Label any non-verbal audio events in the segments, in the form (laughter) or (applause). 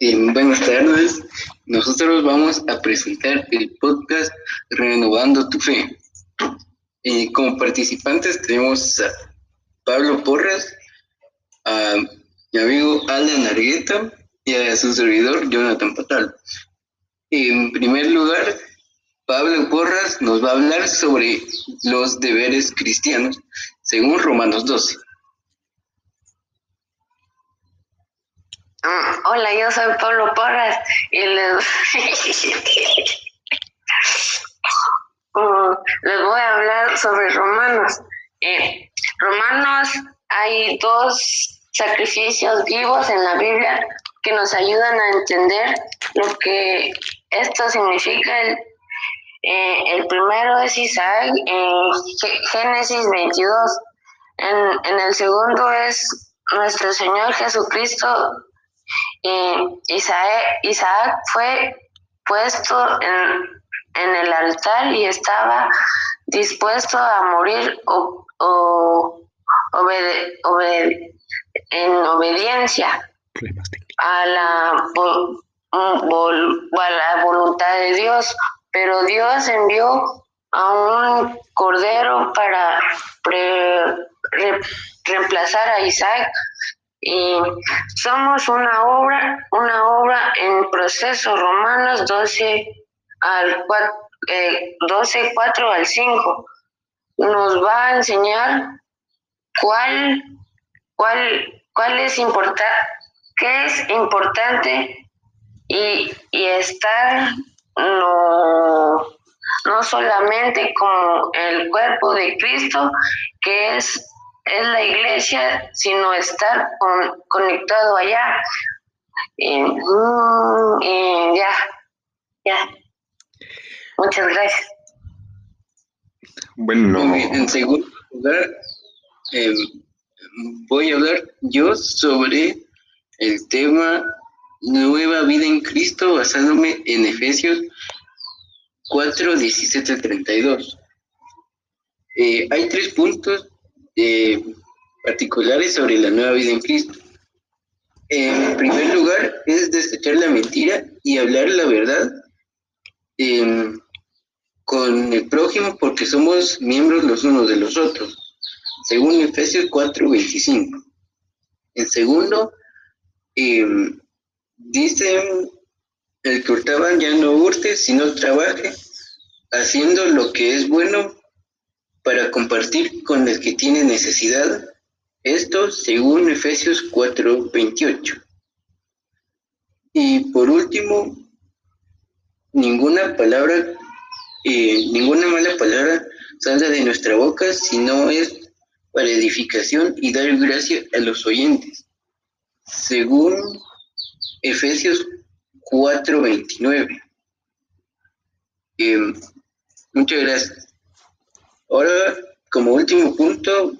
Buenas tardes. Nosotros vamos a presentar el podcast Renovando tu Fe. Como participantes tenemos a Pablo Porras, a mi amigo Alan Argueta y a su servidor Jonathan Patal. En primer lugar, Pablo Porras nos va a hablar sobre los deberes cristianos según Romanos 12. Hola, yo soy Pablo Porras y les, (laughs) les voy a hablar sobre Romanos. Eh, Romanos hay dos sacrificios vivos en la Biblia que nos ayudan a entender lo que esto significa. El, eh, primero es Isaac en Génesis 22. En, en el segundo es nuestro Señor Jesucristo. Eh, Isaac, Isaac fue puesto en, en, el altar y estaba dispuesto a morir o, o obede, en obediencia a la, a la voluntad de Dios, pero Dios envió a un cordero para reemplazar a Isaac y somos una obra, una obra en proceso, Romanos 12 al 4, eh, 12, 4 al 5, nos va a enseñar cuál, cuál, cuál es importante, qué es importante y, y estar no, no solamente como el cuerpo de Cristo, que es, es la iglesia, sino estar conectado allá. Y, ya, ya. Muchas gracias. Bueno, en segundo lugar, eh, voy a hablar yo sobre el tema Nueva vida en Cristo basándome en Efesios 4, 17, 32. hay tres puntos eh, particulares sobre la nueva vida en Cristo. En primer lugar, es desechar la mentira y hablar la verdad em, con el prójimo porque somos miembros los unos de los otros, según Efesios 4, 25. En segundo, eh, Dicen, el que hurtaban ya no hurte, sino trabaje, haciendo lo que es bueno para compartir con el que tiene necesidad. Esto según Efesios 4:28. Y por último, ninguna palabra, eh, ninguna mala palabra salga de nuestra boca, sino es para edificación y dar gracia a los oyentes. Según Efesios 4:29. Eh, muchas gracias. Ahora, como último punto,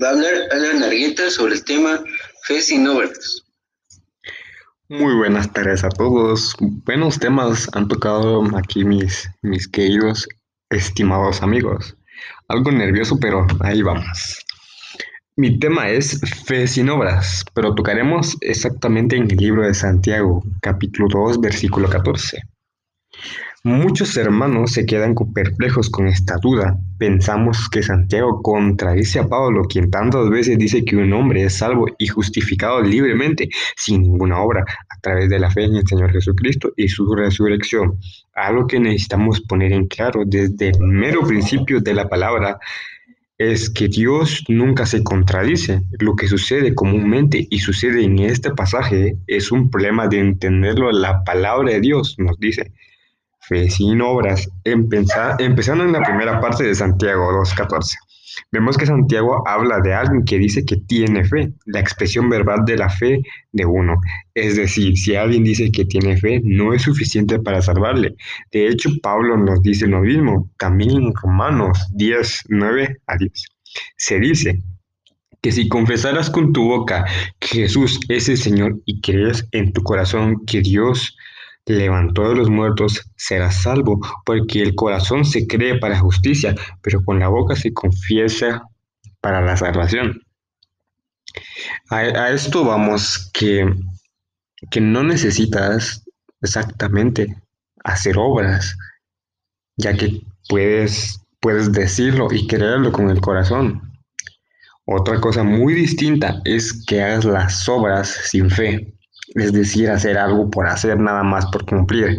va a hablar Alan Argueta sobre el tema fe sin obras. Muy buenas tardes a todos. Buenos temas han tocado aquí mis, mis queridos, estimados amigos. Algo nervioso, pero ahí vamos. Mi tema es fe sin obras, pero tocaremos exactamente en el libro de Santiago, capítulo 2, versículo 14. Muchos hermanos se quedan perplejos con esta duda. Pensamos que Santiago contradice a Pablo, quien tantas veces dice que un hombre es salvo y justificado libremente, sin ninguna obra, a través de la fe en el Señor Jesucristo y su resurrección. Algo que necesitamos poner en claro desde el mero principio de la palabra es que Dios nunca se contradice. Lo que sucede comúnmente y sucede en este pasaje es un problema de entenderlo. La palabra de Dios nos dice, fe sin obras, empezando en la primera parte de Santiago 2.14. Vemos que Santiago habla de alguien que dice que tiene fe, la expresión verbal de la fe de uno. Es decir, si alguien dice que tiene fe, no es suficiente para salvarle. De hecho, Pablo nos dice lo mismo, también en Romanos 10, 9 a 10. Se dice que si confesaras con tu boca que Jesús es el Señor y crees en tu corazón que Dios levantó de los muertos, serás salvo, porque el corazón se cree para justicia, pero con la boca se confiesa para la salvación. A, esto vamos que que no necesitas exactamente hacer obras, ya que puedes, puedes decirlo y creerlo con el corazón. Otra cosa muy distinta es que hagas las obras sin fe, es decir, hacer algo por hacer nada más por cumplir.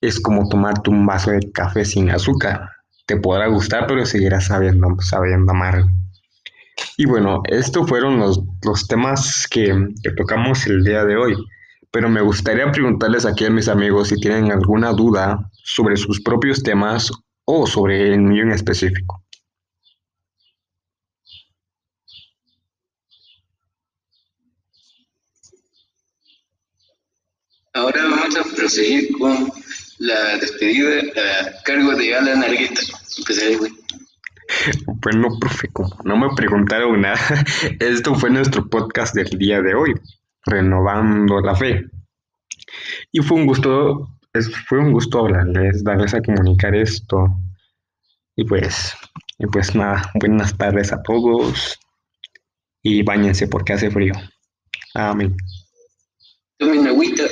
Es como tomarte un vaso de café sin azúcar. Te podrá gustar, pero seguirás sabiendo, sabiendo amargo. Y bueno, estos fueron los, los temas que, que tocamos el día de hoy. Pero me gustaría preguntarles aquí a mis amigos si tienen alguna duda sobre sus propios temas o sobre el mío en específico. Ahora vamos a proseguir con la despedida a cargo de Alan Argueta. Empezaré, güey. Bueno, profe, como no me preguntaron nada, (laughs) esto fue nuestro podcast del día de hoy, renovando la fe. Y fue un gusto, fue un gusto hablarles, darles a comunicar esto. Y pues, y pues nada, buenas tardes a todos y bañense porque hace frío. Amén. Tomen agüita.